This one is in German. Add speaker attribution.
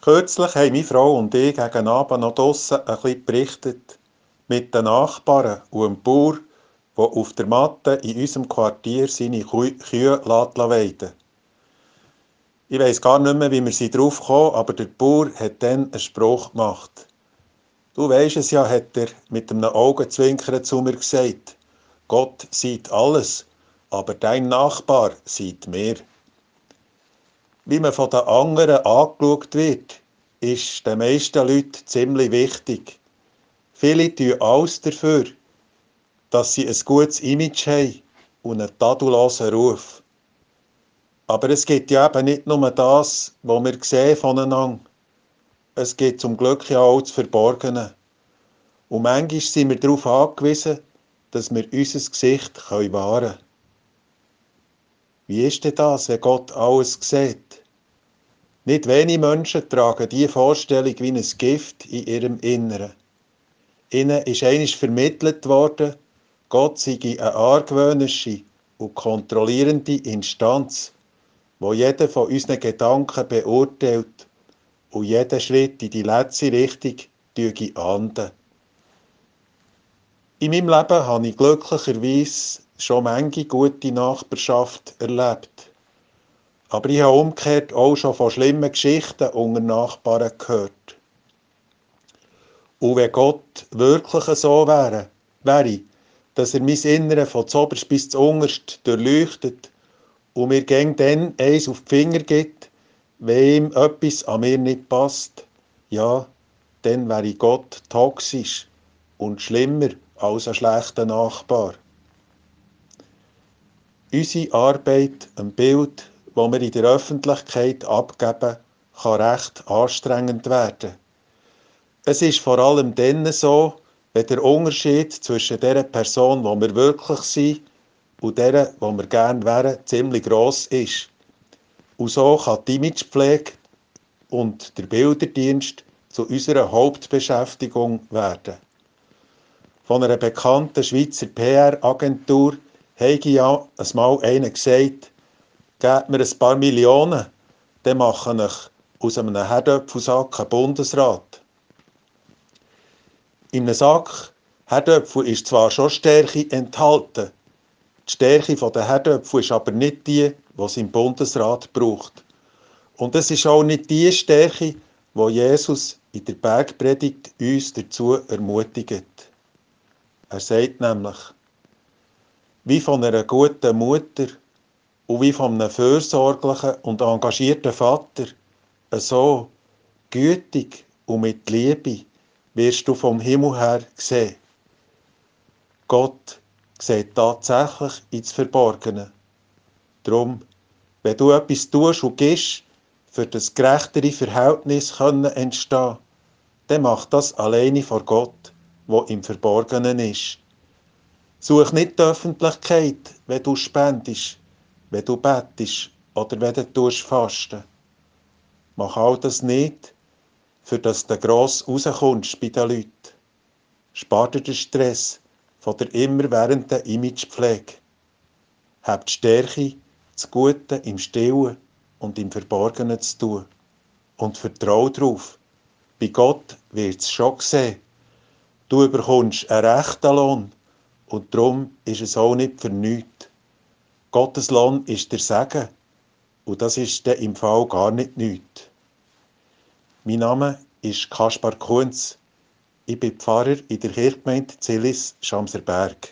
Speaker 1: Kürzlich haben meine Frau und ich gegen Abend noch draussen ein bisschen berichtet. Mit den Nachbarn und dem Bauer, der auf der Matte in unserem Quartier seine Kühe weiden Ich weiss gar nicht mehr, wie wir sie drauf kommen, aber der Bauer hat dann einen Spruch gemacht. Du weisst es ja, hat er mit einem Augenzwinkern zu mir gesagt. Gott sieht alles, aber dein Nachbar sieht mehr. Wie man von den anderen angeschaut wird, ist den meisten Leuten ziemlich wichtig. Viele tun alles dafür, dass sie ein gutes Image haben und einen tadellosen Ruf. Aber es gibt ja eben nicht nur das, was wir sehen. Es gibt zum Glück ja auch das Verborgene. Und manchmal sind wir darauf angewiesen, dass wir unser Gesicht wahren können. Wie ist denn das, wenn Gott alles sieht? Nicht wenige Menschen tragen diese Vorstellung wie ein Gift in ihrem Inneren. Ihnen ist einisch vermittelt worden, Gott sei eine argwöhnische und kontrollierende Instanz, wo jeder von unseren Gedanken beurteilt und jeden Schritt in die letzte Richtung ahnden. In meinem Leben habe ich glücklicherweise schon manche gute Nachbarschaft erlebt. Aber ich habe umgekehrt auch schon von schlimmen Geschichten unter Nachbarn gehört. Und wenn Gott wirklich so wäre, wäre, dass er mein Innere von zoberst bis zu unterst durchleuchtet und mir gegen dann eins auf die Finger gibt, wenn ihm etwas an mir nicht passt, ja, dann wäre Gott toxisch und schlimmer als ein schlechter Nachbar. Unsere Arbeit, ein Bild, das wir in der Öffentlichkeit abgeben, kann recht anstrengend werden. Es ist vor allem dann so, wenn der Unterschied zwischen der Person, die wir wirklich sind, und der, die wir gerne wären, ziemlich gross ist. Und so kann die Imagepflege und der Bilderdienst zu unserer Hauptbeschäftigung werden. Von einer bekannten Schweizer PR-Agentur habe ja einmal einer gesagt, gebt mir ein paar Millionen, dann mache ich aus einem Herdöpfelsack einen Bundesrat. In einem Sack Herdöpfel ist zwar schon Stärke enthalten, die Stärke der Herdöpfel ist aber nicht die, es im Bundesrat braucht. Und es ist auch nicht die Stärke, wo Jesus in der Bergpredigt uns dazu ermutigt. Er sagt nämlich, wie von einer guten Mutter und wie von einem fürsorglichen und engagierten Vater, so gütig und mit Liebe wirst du vom Himmel her sehen. Gott sieht tatsächlich ins Verborgene. Drum, wenn du etwas tust und gibst, für das gerechtere Verhältnis können entstehen, dann mach das alleine vor Gott, wo im Verborgenen ist. Such nicht die Öffentlichkeit, wenn du spendest, wenn du bettest oder wenn du tust fasten. Mach all das nicht, für dass du gross rauskommst bei den Leuten. Spar dir den Stress von der immerwährenden Imagepflege. Hab die Stärke, das Gute im Stillen und im Verborgenen zu tun. Und vertrau darauf. Bei Gott wird es schon sehen. Du bekommst einen rechten Lohn und darum ist es auch nicht für nichts. Gottes Lohn ist der Segen. Und das ist dann im Fall gar nicht nichts. Mein Name ist Kaspar Kunz. Ich bin Pfarrer in der Kirchgemeinde Zillis Schamserberg.